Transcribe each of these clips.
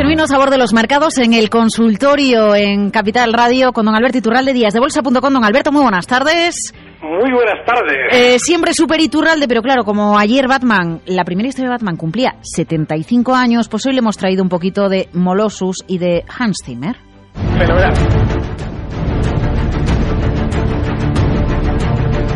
Genuino sabor de los mercados en el consultorio en Capital Radio con don Alberto Iturralde, días de bolsa.com. Don Alberto, muy buenas tardes. Muy buenas tardes. Eh, siempre súper Iturralde, pero claro, como ayer Batman, la primera historia de Batman cumplía 75 años, pues hoy le hemos traído un poquito de Molossus y de Hans Zimmer. Fenomenal.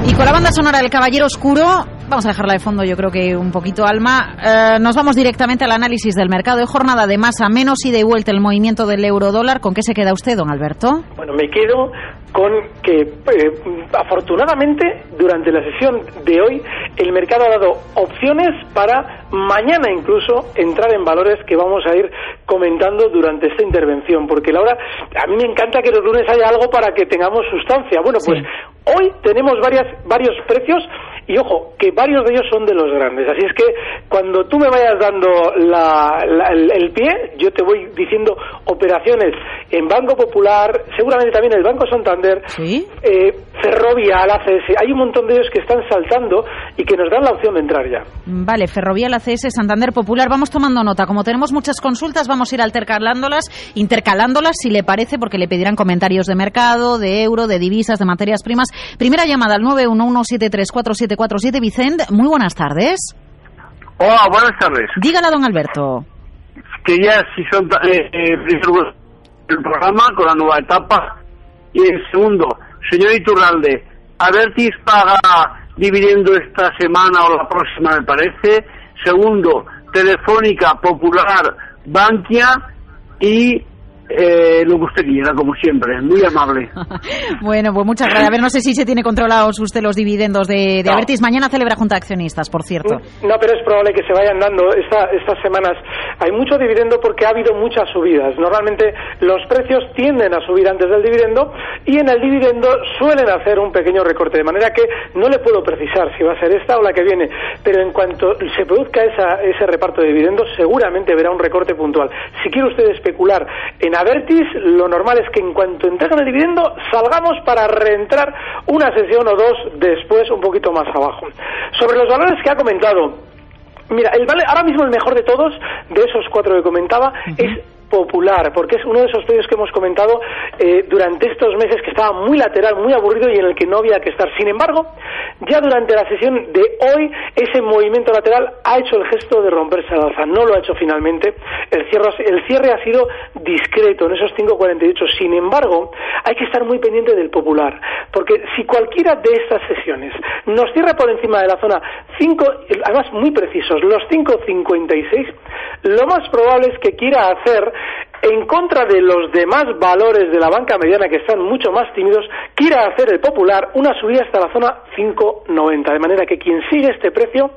Y con la banda sonora del Caballero Oscuro, vamos a dejarla de fondo, yo creo que un poquito alma. Eh, nos vamos directamente al análisis del mercado de jornada de más a menos y de vuelta el movimiento del euro dólar. ¿Con qué se queda usted, don Alberto? Bueno, me quedo con que eh, afortunadamente durante la sesión de hoy el mercado ha dado opciones para mañana incluso entrar en valores que vamos a ir comentando durante esta intervención, porque Laura, a mí me encanta que los lunes haya algo para que tengamos sustancia. Bueno, pues hoy tenemos varias, varios precios y ojo, que varios de ellos son de los grandes. Así es que cuando tú me vayas dando la- la- el, el pie, yo te voy diciendo operaciones en Banco Popular, seguramente también el Banco Santander, Sí. eh, Ferrovial, ACS. Hay un montón de ellos que están saltando y que nos dan la opción de entrar ya. Vale, Ferrovial, ACS, Santander Popular. Vamos tomando nota. Como tenemos muchas consultas, vamos a ir altercalándolas, intercalándolas, si le parece, porque le pedirán comentarios de mercado, de euro, de divisas, de materias primas. Primera llamada al 911734747. Vicente, muy buenas tardes. Hola, buenas tardes. Dígala, don Alberto. Quería, si son eh, eh, primero el programa con la nueva etapa. Y en segundo, señor Iturralde, Avertis paga dividendo esta semana o la próxima, me parece. Segundo, Telefónica, Popular, Bankia y eh, lo que usted quiera, como siempre. Muy amable. Bueno, pues muchas gracias. A ver, no sé si se tiene controlados usted los dividendos de, de No. Avertis. Mañana celebra Junta de Accionistas, por cierto. No, pero es probable que se vayan dando esta- estas semanas. Hay mucho dividendo porque ha habido muchas subidas. Normalmente los precios tienden a subir antes del dividendo y en el dividendo suelen hacer un pequeño recorte. De manera que no le puedo precisar si va a ser esta o la que viene. Pero en cuanto se produzca esa- ese reparto de dividendos, seguramente verá un recorte puntual. Si quiere usted especular en Avertis, lo normal es que en cuanto entreguen el dividendo, salgamos para reentrar una sesión o dos después un poquito más abajo. Sobre los valores que ha comentado, Mira, el vale, ahora mismo el mejor de todos, de esos cuatro que comentaba, es popular, porque es uno de esos precios que hemos comentado eh, durante estos meses que estaba muy lateral, muy aburrido y en el que no había que estar. Sin embargo, ya durante la sesión de hoy, ese movimiento lateral ha hecho el gesto de romperse al alza. No lo ha hecho finalmente. El cierre, el cierre ha sido discreto en esos 5.48. Sin embargo, hay que estar muy pendiente del popular, porque si cualquiera de estas sesiones nos cierra por encima de la zona 5, además muy precisos, los 5.56, lo más probable es que quiera hacer en contra de los demás valores de la banca mediana que están mucho más tímidos, quiera hacer el popular una subida hasta la zona 5.90. De manera que quien sigue este precio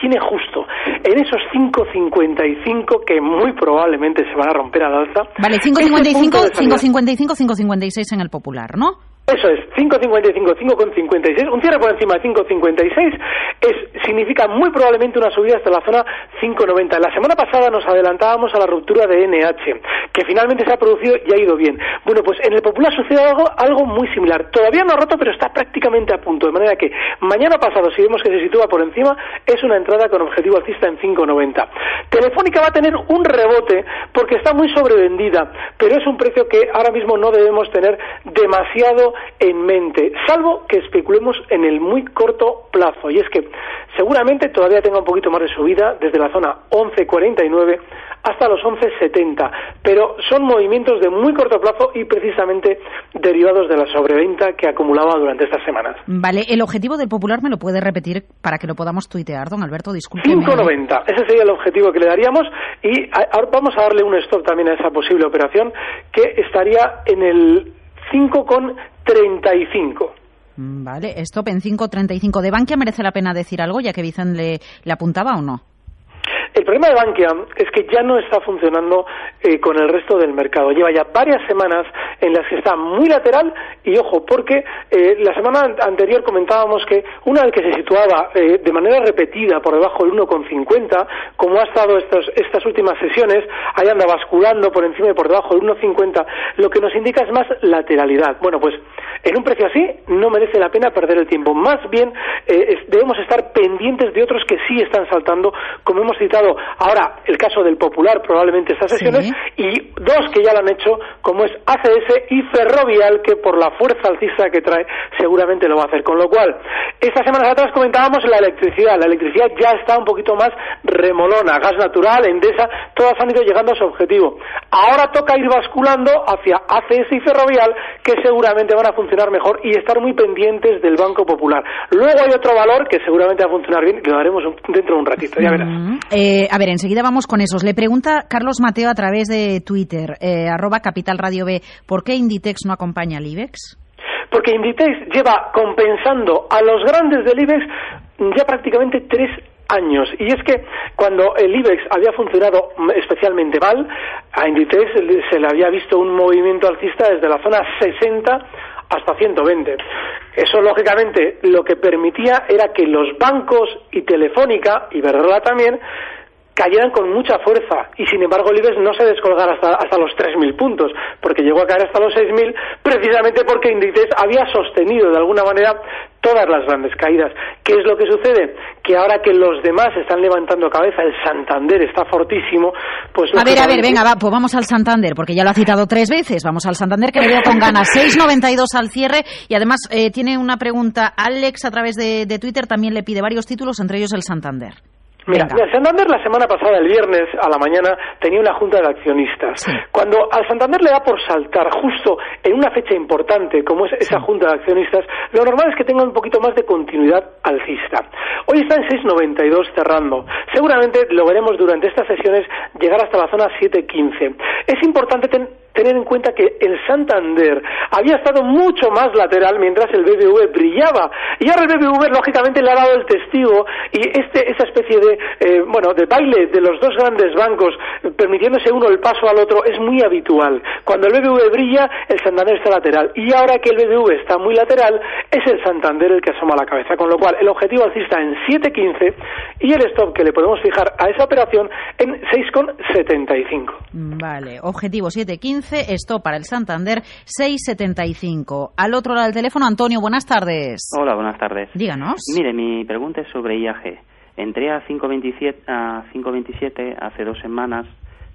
tiene justo en esos 5.55 que muy probablemente se van a romper al alza. Vale, ese punto 5.55, de salida. 5.55, 5.56 en el popular, ¿no? Eso es, 5,55, 5,56. Un cierre por encima de 5,56 es, significa muy probablemente una subida hasta la zona 5,90. La semana pasada nos adelantábamos a la ruptura de NH, que finalmente se ha producido y ha ido bien. Bueno, pues en el Popular sucede algo, algo muy similar. Todavía no ha roto, pero está prácticamente a punto. De manera que mañana pasado, si vemos que se sitúa por encima, es una entrada con objetivo alcista en 5,90. Telefónica va a tener un rebote porque está muy sobrevendida, pero es un precio que ahora mismo no debemos tener demasiado en mente, salvo que especulemos en el muy corto plazo. Y es que seguramente todavía tenga un poquito más de subida desde la zona 11.49 hasta los 11.70, pero son movimientos de muy corto plazo y precisamente derivados de la sobreventa que acumulaba durante estas semanas. Vale, el objetivo del popular me lo puede repetir para que lo podamos tuitear, don Alberto, disculpe. 5.90, ese sería el objetivo que le daríamos y ahora vamos a darle un stop también a esa posible operación que estaría en el 5,75 35. Mm, vale, stop en 5.35. ¿De Bankia merece la pena decir algo, ya que Vicente le, le apuntaba o no? El problema de Bankia es que ya no está funcionando eh, con el resto del mercado. Lleva ya varias semanas en las que está muy lateral y ojo, porque eh, la semana anterior comentábamos que una vez que se situaba eh, de manera repetida por debajo del 1,50, como ha estado estos, estas últimas sesiones, ahí anda basculando por encima y por debajo del 1,50, lo que nos indica es más lateralidad. Bueno, pues en un precio así no merece la pena perder el tiempo. Más bien debemos estar pendientes de otros que sí están saltando, como hemos citado ahora el caso del Popular, probablemente estas sesiones, y dos que ya lo han hecho, como es ACS y Ferrovial, que por la fuerza alcista que trae seguramente lo va a hacer. Con lo cual, estas semanas atrás comentábamos la electricidad. La electricidad ya está un poquito más remolona, gas natural, Endesa, todas han ido llegando a su objetivo. Ahora toca ir basculando hacia ACS y Ferrovial, que seguramente van a funcionar mejor y estar muy pendientes del Banco Popular. Luego hay otro valor que seguramente va a funcionar bien, que lo haremos dentro de un ratito, ya verás. Eh, a ver, enseguida vamos con esos. Le pregunta Carlos Mateo a través de Twitter, eh, arroba Capital Radio B, ¿por qué Inditex no acompaña al IBEX? Porque Inditex lleva compensando a los grandes del IBEX ya prácticamente tres años. Y es que cuando el IBEX había funcionado especialmente mal, a Inditex se le había visto un movimiento alcista desde la zona 60 hasta 120. Eso, lógicamente, lo que permitía era que los bancos y Telefónica, y Verdola también, cayeran con mucha fuerza y sin embargo el IBEX no se descolgara hasta, hasta los 3.000 puntos porque llegó a caer hasta los 6.000 precisamente porque Inditex había sostenido de alguna manera todas las grandes caídas. ¿Qué es lo que sucede? Que ahora que los demás están levantando cabeza, el Santander está fortísimo, pues... A ver, a ver, venga, va, pues vamos al Santander, porque ya lo ha citado tres veces. Vamos al Santander, que le veo con ganas. 6.92 al cierre y además eh, tiene una pregunta Alex a través de, de Twitter, también le pide varios títulos, entre ellos el Santander. Mira, Santander la semana pasada, el viernes a la mañana, tenía una junta de accionistas. Cuando al Santander le da por saltar justo en una fecha importante como es esa junta de accionistas, lo normal es que tenga un poquito más de continuidad alcista. Hoy está en 6.92 cerrando. Seguramente lo veremos durante estas sesiones llegar hasta la zona 7.15. Es importante tener en cuenta que el Santander había estado mucho más lateral mientras el BBV brillaba. Y ahora el BBV, lógicamente, le ha dado el testigo y este, esa especie de eh, bueno, de baile de los dos grandes bancos, permitiéndose uno el paso al otro, es muy habitual. Cuando el BBV brilla, el Santander está lateral. Y ahora que el BBV está muy lateral, es el Santander el que asoma la cabeza. Con lo cual, el objetivo alcista en 7.15 y el stop que le podemos fijar a esa operación en 6,75. Vale, objetivo 7.15, stop para el Santander 6,75. Al otro lado del teléfono, Antonio, buenas tardes. Hola, buenas tardes. Díganos. Mire, mi pregunta es sobre IAG. Entré a 5.27 a 5.27 hace dos semanas,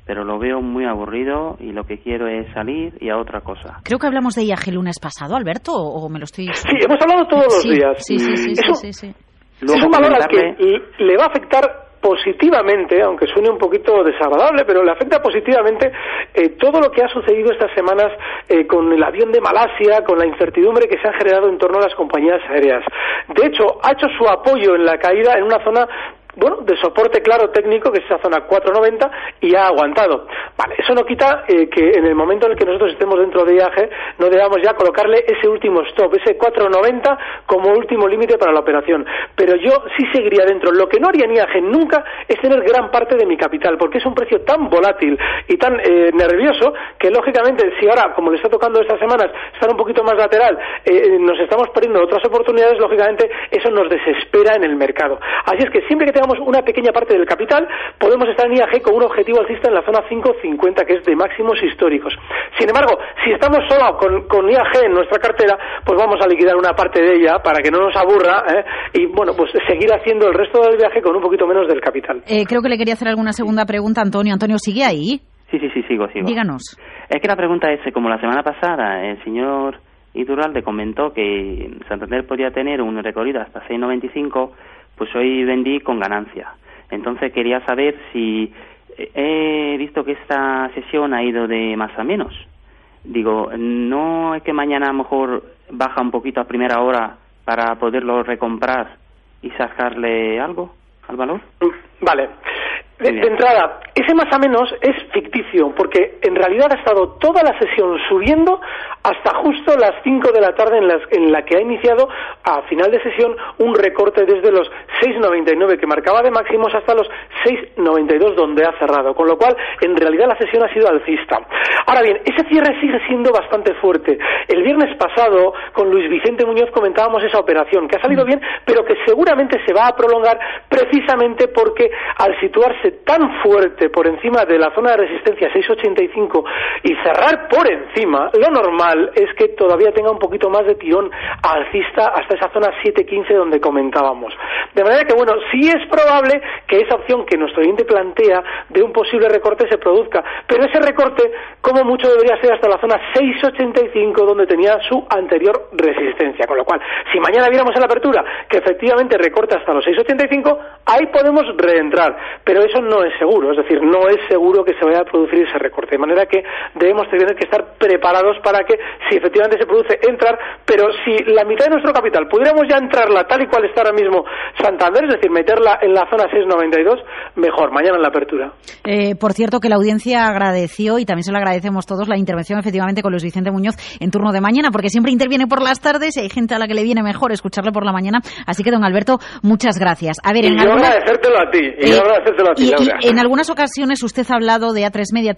pero lo veo muy aburrido y lo que quiero es salir y a otra cosa. Creo que hablamos de IAG el lunes pasado, Alberto, o me lo estoy... Sí, hemos hablado todos los días. Sí, sí, sí, sí, sí, Es un valor al que le va a afectar positivamente, aunque suene un poquito desagradable, pero le afecta positivamente eh, todo lo que ha sucedido estas semanas eh, con el avión de Malasia, con la incertidumbre que se ha generado en torno a las compañías aéreas. De hecho, ha hecho su apoyo en la caída en una zona bueno, de soporte claro técnico, que es esa zona 490, y ha aguantado. Vale, eso no quita eh, que en el momento en el que nosotros estemos dentro de IAG, no debamos ya colocarle ese último stop, ese 490 como último límite para la operación. Pero yo sí seguiría dentro. Lo que no haría en IAG nunca es tener gran parte de mi capital, porque es un precio tan volátil y tan eh, nervioso que, lógicamente, si ahora, como le está tocando estas semanas, estar un poquito más lateral, eh, nos estamos perdiendo otras oportunidades, lógicamente, eso nos desespera en el mercado. Así es que siempre que tengamos una pequeña parte del capital, podemos estar en IAG con un objetivo alcista en la zona 5.50, que es de máximos históricos. Sin embargo, si estamos solo con, IAG en nuestra cartera, pues vamos a liquidar una parte de ella para que no nos aburra ¿eh? y, bueno, pues seguir haciendo el resto del viaje con un poquito menos del capital. Eh, creo que le quería hacer alguna segunda pregunta, Antonio. Antonio, ¿sigue ahí? Sí, sí, sí, sigo, sigo. Díganos. Es que la pregunta es, como la semana pasada el señor Iturralde comentó que Santander podía tener un recorrido hasta 6.95, pues hoy vendí con ganancia. Entonces quería saber si he visto que esta sesión ha ido de más a menos. Digo, ¿no es que mañana a lo mejor baja un poquito a primera hora para poderlo recomprar y sacarle algo al valor? Vale. De, entrada, ese más a menos es ficticio, porque en realidad ha estado toda la sesión subiendo hasta justo las 5 de la tarde en, las, en la que ha iniciado a final de sesión un recorte desde los 6,99 que marcaba de máximos hasta los 6,92 donde ha cerrado, con lo cual en realidad la sesión ha sido alcista. Ahora bien, ese cierre sigue siendo bastante fuerte. El viernes pasado con Luis Vicente Muñoz comentábamos esa operación que ha salido bien, pero que seguramente se va a prolongar precisamente porque al situarse tan fuerte por encima de la zona de resistencia 6,85 y cerrar por encima, lo normal es que todavía tenga un poquito más de tirón alcista hasta esa zona 7,15 donde comentábamos. De manera que, bueno, sí es probable que esa opción que nuestro oyente plantea de un posible recorte se produzca, pero ese recorte, como mucho, debería ser hasta la zona 6,85 donde tenía su anterior resistencia. Con lo cual, si mañana viéramos en la apertura que efectivamente recorta hasta los 6,85, ahí podemos reentrar, pero eso no es seguro, es decir, no es seguro que se vaya a producir ese recorte, de manera que debemos tener que estar preparados para que, si efectivamente se produce, entrar, pero si la mitad de nuestro capital pudiéramos ya entrarla tal y cual está ahora mismo es decir, meterla en la zona 6,92, mejor, mañana en la apertura. Eh, por cierto, que la audiencia agradeció, y también se lo agradecemos todos, la intervención efectivamente con Luis Vicente Muñoz en turno de mañana, porque siempre interviene por las tardes y hay gente a la que le viene mejor escucharle por la mañana. Así que, don Alberto, muchas gracias. A ver, en yo agradecértelo a ti, y yo agradecértelo a ti, y, en algunas ocasiones usted ha hablado de A3 Media,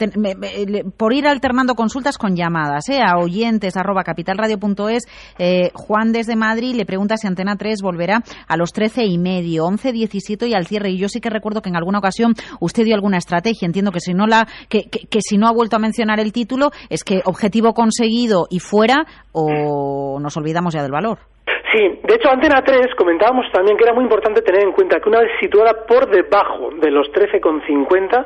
por ir alternando consultas con llamadas, ¿eh? a oyentes arroba capitalradio.es. Eh, Juan desde Madrid le pregunta si Antena 3 volverá a los 13 y medio, 11, 17 y al cierre. Y yo sí que recuerdo que en alguna ocasión usted dio alguna estrategia. Entiendo que si no la, que, que si no ha vuelto a mencionar el título, es que objetivo conseguido y fuera, o nos olvidamos ya del valor. Sí, de hecho, Antena 3 comentábamos también que era muy importante tener en cuenta que una vez situada por debajo de los 13,50,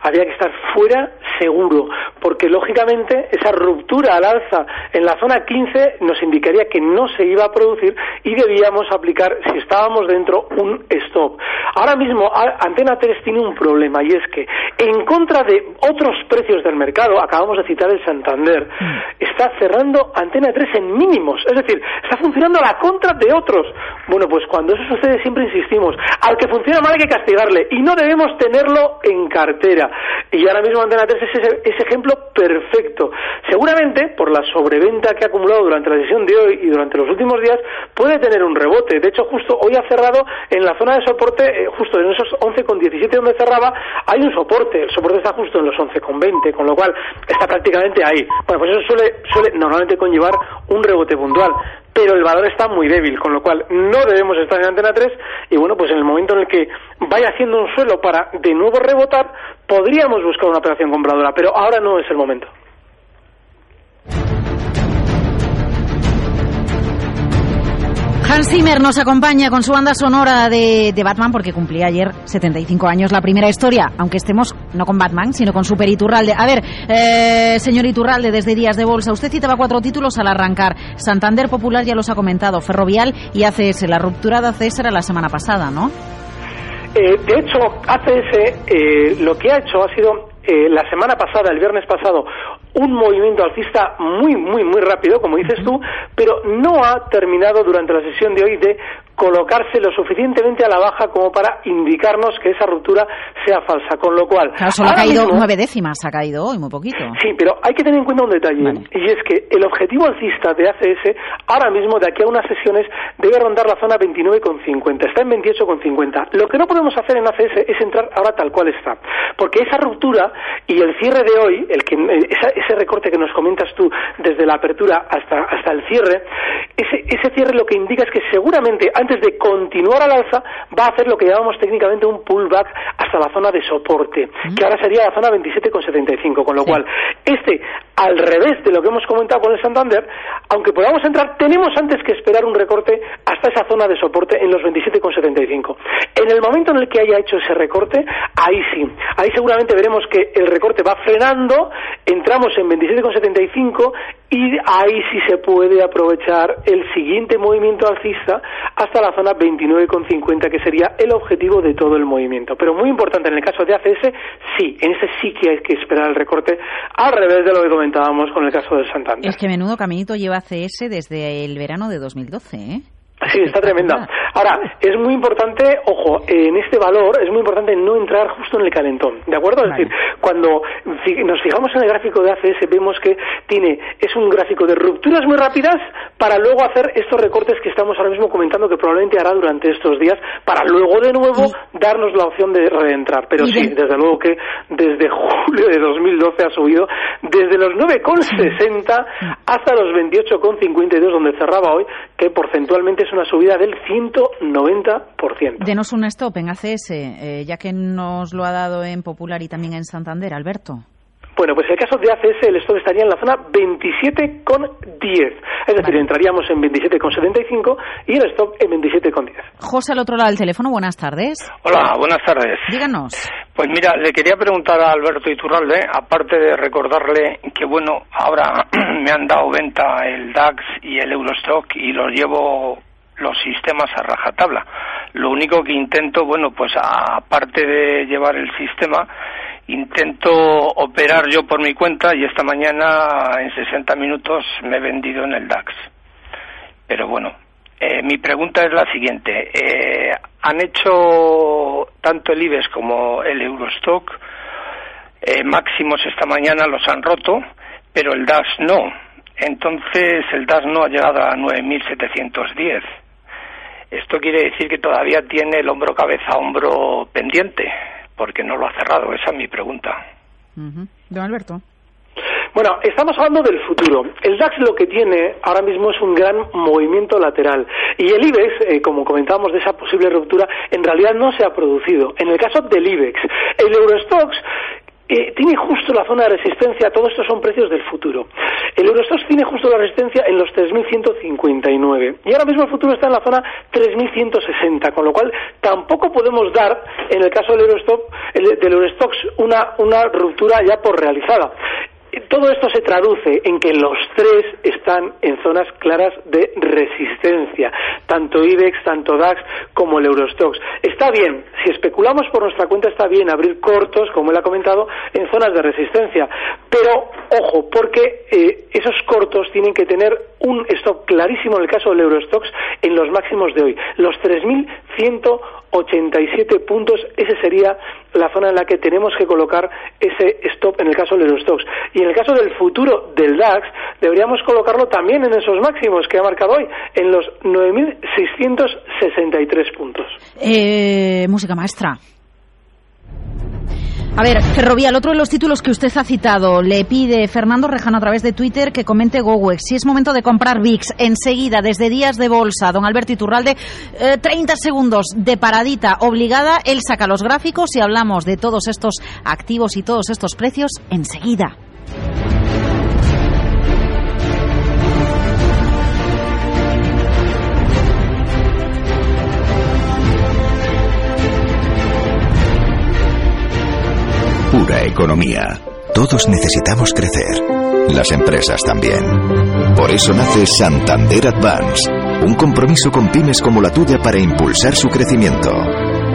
había que estar fuera seguro, porque lógicamente esa ruptura al alza en la zona 15 nos indicaría que no se iba a producir y debíamos aplicar, si estábamos dentro, un stop. Ahora mismo, Antena 3 tiene un problema y es que, en contra de otros precios del mercado, acabamos de citar el Santander, mm. está cerrando Antena 3 en mínimos, es decir, está funcionando a la contra de otros. Bueno, pues cuando eso sucede siempre insistimos, al que funciona mal hay que castigarle y no debemos tenerlo en cartera. Y ahora mismo Antena 3 es ese, ese ejemplo perfecto. Seguramente, por la sobreventa que ha acumulado durante la sesión de hoy y durante los últimos días, puede tener un rebote. De hecho, justo hoy ha cerrado en la zona de soporte, eh, justo en esos 11,17 donde cerraba, hay un soporte. El soporte está justo en los 11,20, con lo cual está prácticamente ahí. Bueno, pues eso suele, suele normalmente conllevar un rebote puntual pero el valor está muy débil, con lo cual no debemos estar en Antena 3 y bueno, pues en el momento en el que vaya haciendo un suelo para de nuevo rebotar, podríamos buscar una operación compradora, pero ahora no es el momento. Hans Zimmer nos acompaña con su banda sonora de, Batman porque cumplía ayer 75 años la primera historia, aunque estemos no con Batman, sino con Super Iturralde. A ver, eh, señor Iturralde, desde Días de Bolsa, usted citaba cuatro títulos al arrancar. Santander Popular ya los ha comentado, Ferrovial y ACS. La ruptura de ACS era la semana pasada, ¿no? Eh, de hecho, ACS eh, lo que ha hecho ha sido eh, la semana pasada, el viernes pasado, un movimiento alcista muy, muy, muy rápido, como dices tú, pero no ha terminado durante la sesión de hoy de colocarse lo suficientemente a la baja como para indicarnos que esa ruptura sea falsa, con lo cual... Claro, solo ha caído nueve décimas, ha caído hoy, muy poquito. Sí, pero hay que tener en cuenta un detalle, y es que el objetivo alcista de ACS ahora mismo, de aquí a unas sesiones, debe rondar la zona 29,50, está en 28,50. Lo que no podemos hacer en ACS es entrar ahora tal cual está, porque esa ruptura y el cierre de hoy, el que, eh, ese recorte que nos comentas tú desde la apertura hasta, hasta el cierre, ese, ese cierre lo que indica es que seguramente antes de continuar al alza, va a hacer lo que llamamos técnicamente un pullback hasta la zona de soporte, que ahora sería la zona 27,75, con lo cual, este, al revés de lo que hemos comentado con el Santander, aunque podamos entrar, tenemos antes que esperar un recorte hasta esa zona de soporte en los 27,75. En el momento en el que haya hecho ese recorte, ahí sí, ahí seguramente veremos que el recorte va frenando, entramos en 27,75 y ahí sí se puede aprovechar el siguiente movimiento alcista hasta la zona 29,50 que sería el objetivo de todo el movimiento. Pero muy importante en el caso de ACS, sí, en ese sí que hay que esperar el recorte al revés de lo que comentábamos con el caso del Santander. Es que menudo caminito lleva ACS desde el verano de 2012, ¿eh? Sí, está tremenda. Ahora, es muy importante, ojo, en este valor es muy importante no entrar justo en el calentón, ¿de acuerdo? Es decir, cuando nos fijamos en el gráfico de ACS vemos que tiene es un gráfico de rupturas muy rápidas para luego hacer estos recortes que estamos ahora mismo comentando que probablemente hará durante estos días para luego de nuevo darnos la opción de reentrar. Pero sí, desde luego que desde julio de 2012 ha subido desde los 9,60 hasta los 28,52 donde cerraba hoy, que porcentualmente es una subida del 190%. Denos un stop en ACS, eh, ya que nos lo ha dado en Popular y también en Santander, Alberto. Bueno, pues en el caso de ACS el stop estaría en la zona 27,10. Es decir, entraríamos en 27,75 y el stop en 27,10. José, al otro lado del teléfono, buenas tardes. Hola, buenas tardes. Díganos. Pues mira, le quería preguntar a Alberto Iturralde, aparte de recordarle que, bueno, ahora me han dado venta el DAX y el Eurostock y los llevo los sistemas a rajatabla. Lo único que intento, bueno, pues aparte de llevar el sistema, intento operar yo por mi cuenta y esta mañana en 60 minutos me he vendido en el DAX. Pero bueno, eh, mi pregunta es la siguiente. Eh, han hecho tanto el IBEX como el Eurostock eh, máximos esta mañana, los han roto, pero el DAX no. Entonces el DAX no ha llegado a 9.710. Esto quiere decir que todavía tiene el hombro cabeza hombro pendiente porque no lo ha cerrado. Esa es mi pregunta. Don Alberto. Bueno, estamos hablando del futuro. El DAX lo que tiene ahora mismo es un gran movimiento lateral. Y el IBEX, eh, como comentábamos de esa posible ruptura, en realidad no se ha producido. En el caso del IBEX, el Eurostox eh, tiene justo la zona de resistencia, todo esto son precios del futuro. El Eurostox tiene justo la resistencia en los 3.159 y ahora mismo el futuro está en la zona 3.160, con lo cual tampoco podemos dar, en el caso del Eurostox, del Eurostox una, una ruptura ya por realizada. Todo esto se traduce en que los tres están en zonas claras de resistencia, tanto IBEX, tanto DAX como el Eurostox. Está bien, si especulamos por nuestra cuenta está bien abrir cortos, como él ha comentado, en zonas de resistencia, pero ojo, porque eh, esos cortos tienen que tener un stop clarísimo en el caso del Eurostox en los máximos de hoy, los 3.187 puntos, esa sería la zona en la que tenemos que colocar ese stop en el caso del Eurostox. Y en el caso del futuro del DAX, deberíamos colocarlo también en esos máximos que ha marcado hoy, en los 9.663 puntos. Eh, música maestra. A ver, Ferrovial, otro de los títulos que usted ha citado, le pide Fernando Rejano a través de Twitter que comente GoWex. Si es momento de comprar VIX enseguida, desde días de bolsa, don Alberto Iturralde, 30 eh, segundos de paradita obligada, él saca los gráficos y hablamos de todos estos activos y todos estos precios enseguida. Economía. Todos necesitamos crecer. Las empresas también. Por eso nace Santander Advance, un compromiso con pymes como la tuya para impulsar su crecimiento.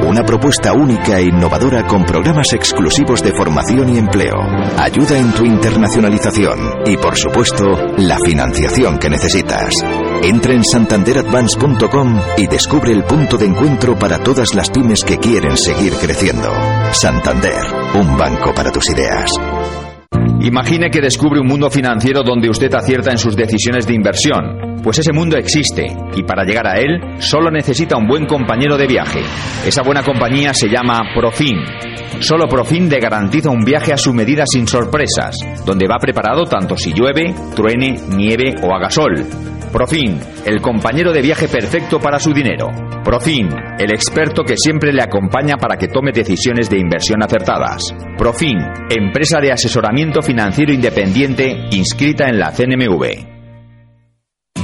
Una propuesta única e innovadora con programas exclusivos de formación y empleo, ayuda en tu internacionalización y, por supuesto, la financiación que necesitas. Entra en santanderadvance.com y descubre el punto de encuentro para todas las pymes que quieren seguir creciendo. Santander, un banco para tus ideas. Imagine que descubre un mundo financiero donde usted acierta en sus decisiones de inversión. Pues ese mundo existe y para llegar a él solo necesita un buen compañero de viaje. Esa buena compañía se llama Profin. Solo Profin le garantiza un viaje a su medida sin sorpresas, donde va preparado tanto si llueve, truene, nieve o haga sol. Profin, el compañero de viaje perfecto para su dinero. Profin, el experto que siempre le acompaña para que tome decisiones de inversión acertadas. Profin, empresa de asesoramiento financiero independiente inscrita en la CNMV.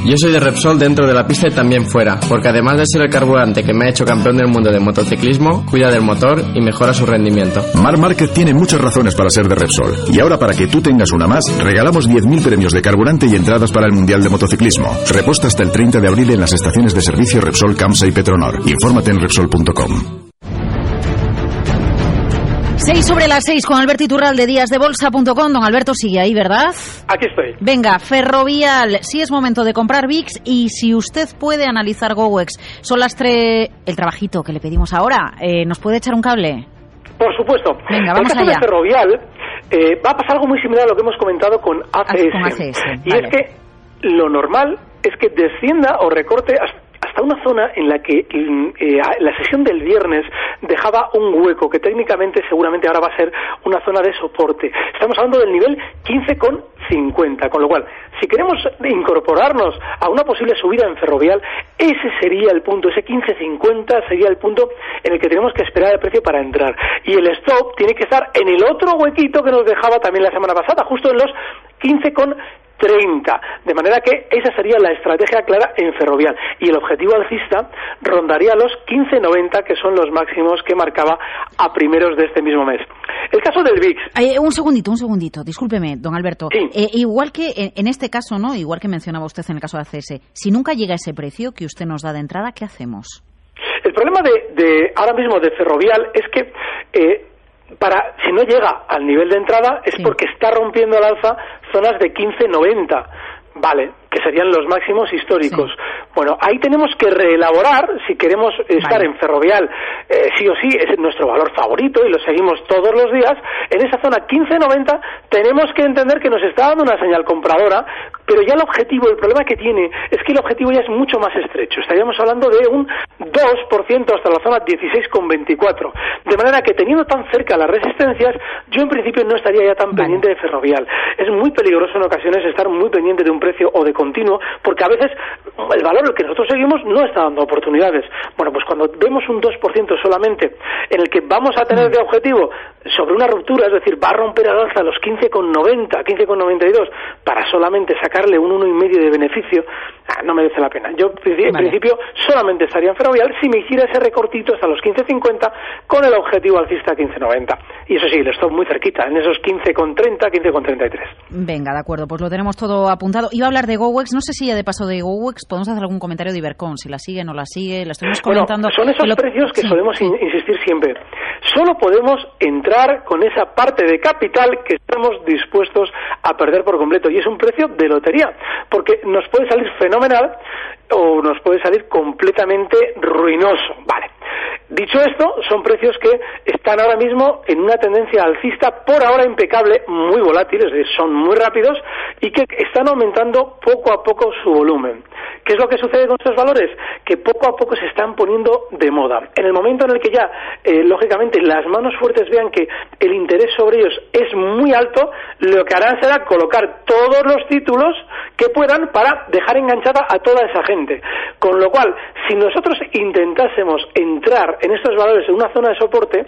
Yo soy de Repsol dentro de la pista y también fuera, porque además de ser el carburante que me ha hecho campeón del mundo de motociclismo, cuida del motor y mejora su rendimiento. Mar Market tiene muchas razones para ser de Repsol. Y ahora para que tú tengas una más, regalamos 10.000 premios de carburante y entradas para el Mundial de Motociclismo. Reposta hasta el 30 de abril en las estaciones de servicio Repsol, Camsa y Petronor. Infórmate en Repsol.com. 6 sobre las 6 con Alberto Iturral de díasdebolsa.com. Don Alberto sigue ahí, ¿verdad? Aquí estoy. Venga, Ferrovial, sí es momento de comprar VIX y si usted puede analizar GoWex, son las tres... El trabajito que le pedimos ahora, eh, ¿nos puede echar un cable? Por supuesto. Venga, vamos en el caso allá. de Ferrovial eh, va a pasar algo muy similar a lo que hemos comentado con ACS. con ACS, y vale. es que lo normal es que descienda o recorte hasta hasta una zona en la que mm, eh, la sesión del viernes dejaba un hueco que técnicamente seguramente ahora va a ser una zona de soporte. Estamos hablando del nivel 15,50, con lo cual, si queremos incorporarnos a una posible subida en ferrovial, ese sería el punto, ese 15,50 sería el punto en el que tenemos que esperar el precio para entrar. Y el stop tiene que estar en el otro huequito que nos dejaba también la semana pasada, justo en los 15,30. De manera que esa sería la estrategia clara en ferrovial. Y el objetivo alcista rondaría los 15,90, que son los máximos que marcaba a primeros de este mismo mes. El caso del VIX. Eh, un segundito, un segundito, discúlpeme, don Alberto. Eh, igual que en, en este caso, ¿no? Igual que mencionaba usted en el caso de ACS, si nunca llega ese precio que usted nos da de entrada, ¿qué hacemos? El problema de, de ahora mismo de ferrovial es que eh, para si no llega al nivel de entrada es porque está rompiendo al alza zonas de 15.90. Vale, que serían los máximos históricos. Bueno, ahí tenemos que reelaborar si queremos estar en ferrovial, eh, sí o sí, es nuestro valor favorito y lo seguimos todos los días. En esa zona 15.90 tenemos que entender que nos está dando una señal compradora, pero ya el objetivo, el problema que tiene es que el objetivo ya es mucho más estrecho. Estaríamos hablando de un 2% hasta la zona 16,24. De manera que teniendo tan cerca las resistencias, yo en principio no estaría ya tan pendiente de ferrovial. Es muy peligroso en ocasiones estar muy pendiente de un precio o de continuo, porque a veces el valor al que nosotros seguimos no está dando oportunidades. Bueno, pues cuando vemos un 2% solamente en el que vamos a tener de objetivo sobre una ruptura, es decir, va a romper al alza los 15,90, 15,92 para solamente sacarle un 1,5 de beneficio, ah, no merece la pena. Yo en principio solamente estaría en ferrovial si me hiciera ese recortito hasta los 15,50 con el objetivo alcista 15,90. Y eso sí, le estoy muy cerquita, en esos 15,30, 15,33. Venga, de acuerdo, pues lo tenemos todo apuntado. Iba a hablar de GoWex, no sé si ya de paso de GoWex podemos hacer algún comentario de Ibercon, si la sigue o no la sigue, la estuvimos Bueno, comentando. son esos que lo- precios que Sí. solemos in- insistir siempre. Solo podemos entrar con esa parte de capital que estamos dispuestos a perder por completo. Y es un precio de lotería, porque nos puede salir fenomenal o nos puede salir completamente ruinoso. Vale. Dicho esto, son precios que están ahora mismo en una tendencia alcista, por ahora impecable, muy volátil, es decir, son muy rápidos y que están aumentando poco a poco su volumen. ¿Qué es lo que sucede con estos valores? Que poco a poco se están poniendo de moda. En el momento en el que ya, eh, lógicamente, las manos fuertes vean que el interés sobre ellos es muy alto, lo que harán será colocar todos los títulos que puedan para dejar enganchada a toda esa gente. Con lo cual, si nosotros intentásemos entrar en estos valores en una zona de soporte,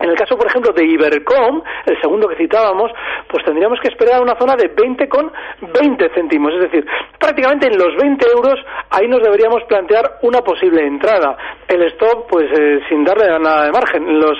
en el caso, por ejemplo, de Ibercom, el segundo que citábamos, pues tendríamos que esperar a una zona de 20 con 20 céntimos. Es decir, prácticamente en los 20 euros ahí nos deberíamos plantear una posible entrada. El stop, pues eh, sin darle nada de margen. En los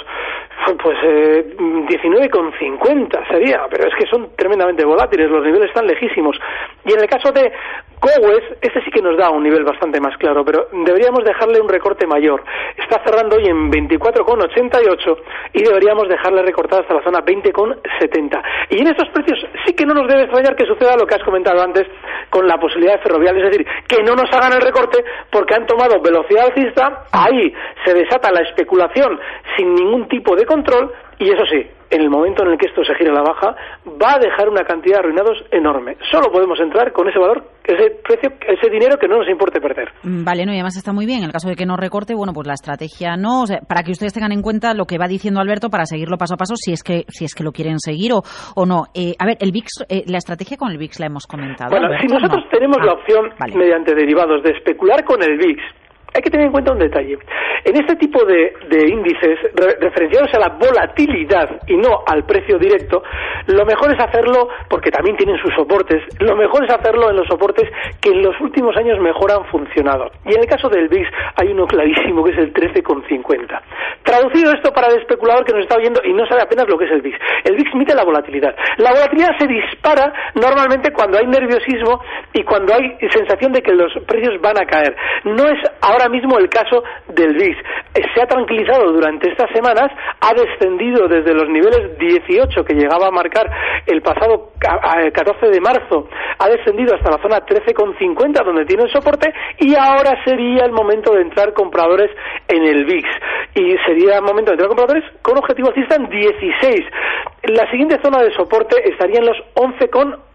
pues eh, 19,50 sería, pero es que son tremendamente volátiles, los niveles están lejísimos. Y en el caso de Cowes, este sí que nos da un nivel bastante más claro, pero deberíamos dejarle un recorte mayor. Está cerrando hoy en 24,88 y deberíamos dejarle recortar hasta la zona 20,70. Y en estos precios sí que no nos debe extrañar que suceda lo que has comentado antes con la posibilidad de ferrovial, es decir, que no nos hagan el recorte porque han tomado velocidad alcista, ahí se desata la especulación sin ningún tipo de control y eso sí, en el momento en el que esto se gire a la baja, va a dejar una cantidad de arruinados enorme. Solo podemos entrar con ese valor, ese precio, ese dinero que no nos importe perder. Mm, Vale, no, y además está muy bien. En el caso de que no recorte, bueno, pues la estrategia no, o sea, para que ustedes tengan en cuenta lo que va diciendo Alberto para seguirlo paso a paso, si es que si es que lo quieren seguir o, o no. Eh, a ver, el VIX, eh, la estrategia con el VIX la hemos comentado. Bueno, Alberto, si nosotros ¿no? tenemos Ah, la opción, vale. mediante derivados, de especular con el VIX, hay que tener en cuenta un detalle. En este tipo de, índices re- referenciados a la volatilidad y no al precio directo, lo mejor es hacerlo, porque también tienen sus soportes, lo mejor es hacerlo en los soportes que en los últimos años mejor han funcionado. Y en el caso del VIX hay uno clarísimo que es el 13,50. Traducido esto para el especulador que nos está oyendo y no sabe apenas lo que es el VIX. El VIX mide la volatilidad. La volatilidad se dispara normalmente cuando hay nerviosismo y cuando hay sensación de que los precios van a caer. No es ahora mismo el caso del VIX. Eh, se ha tranquilizado durante estas semanas, ha descendido desde los niveles 18 que llegaba a marcar el pasado 14 de marzo, ha descendido hasta la zona 13,50 donde tiene el soporte y ahora sería el momento de entrar compradores en el VIX. Y sería el momento de entrar compradores con objetivo alcista en 16. La siguiente zona de soporte estaría en los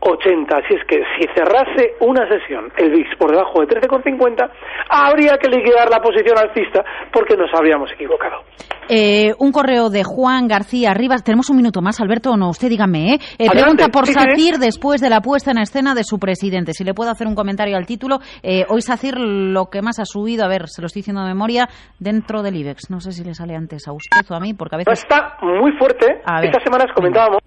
11,80. Así es que si cerrase una sesión el VIX por debajo de 13,50, habría que liquidar la posición alcista porque nos habríamos equivocado. Eh, un correo de Juan García Rivas. Tenemos un minuto más, Alberto, o no, usted dígame. ¿eh? eh pregunta por Sacir después de la puesta en escena de su presidente. Si le puedo hacer un comentario al título. Eh, hoy Sacir lo que más ha subido, a ver, se lo estoy diciendo de memoria, dentro del IBEX. No sé si le sale antes a usted o a mí, porque a veces... Está muy fuerte. Estas semanas comentábamos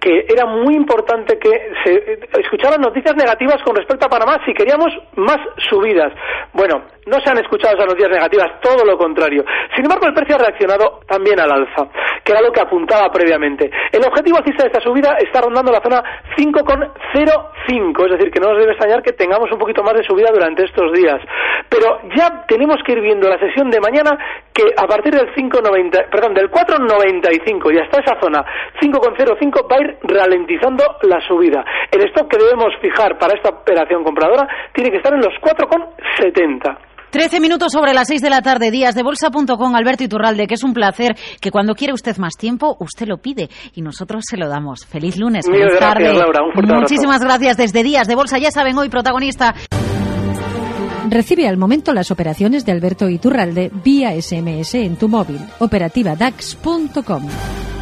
que era muy importante que se escucharan noticias negativas con respecto a Panamá si queríamos más subidas. Bueno, no se han escuchado esas noticias negativas, todo lo contrario. Sin embargo, el precio ha reaccionado también al alza, que era lo que apuntaba previamente. El objetivo alcista de esta subida está rondando la zona 5,05, es decir, que no nos debe extrañar que tengamos un poquito más de subida durante estos días. Pero ya tenemos que ir viendo la sesión de mañana que a partir del 5,90, perdón, del 4,95 y hasta esa zona 5,05 va a ir ralentizando la subida. El stock que debemos fijar para esta operación compradora tiene que estar en los 4,70. 13 minutos sobre las 6 de la tarde, días de bolsa.com, Alberto Iturralde, que es un placer que cuando quiere usted más tiempo, usted lo pide y nosotros se lo damos. Feliz lunes, feliz tarde. Muchísimas gracias desde Días de Bolsa. Ya saben, hoy protagonista. Recibe al momento las operaciones de Alberto Iturralde vía SMS en tu móvil. Operativa DAX.com.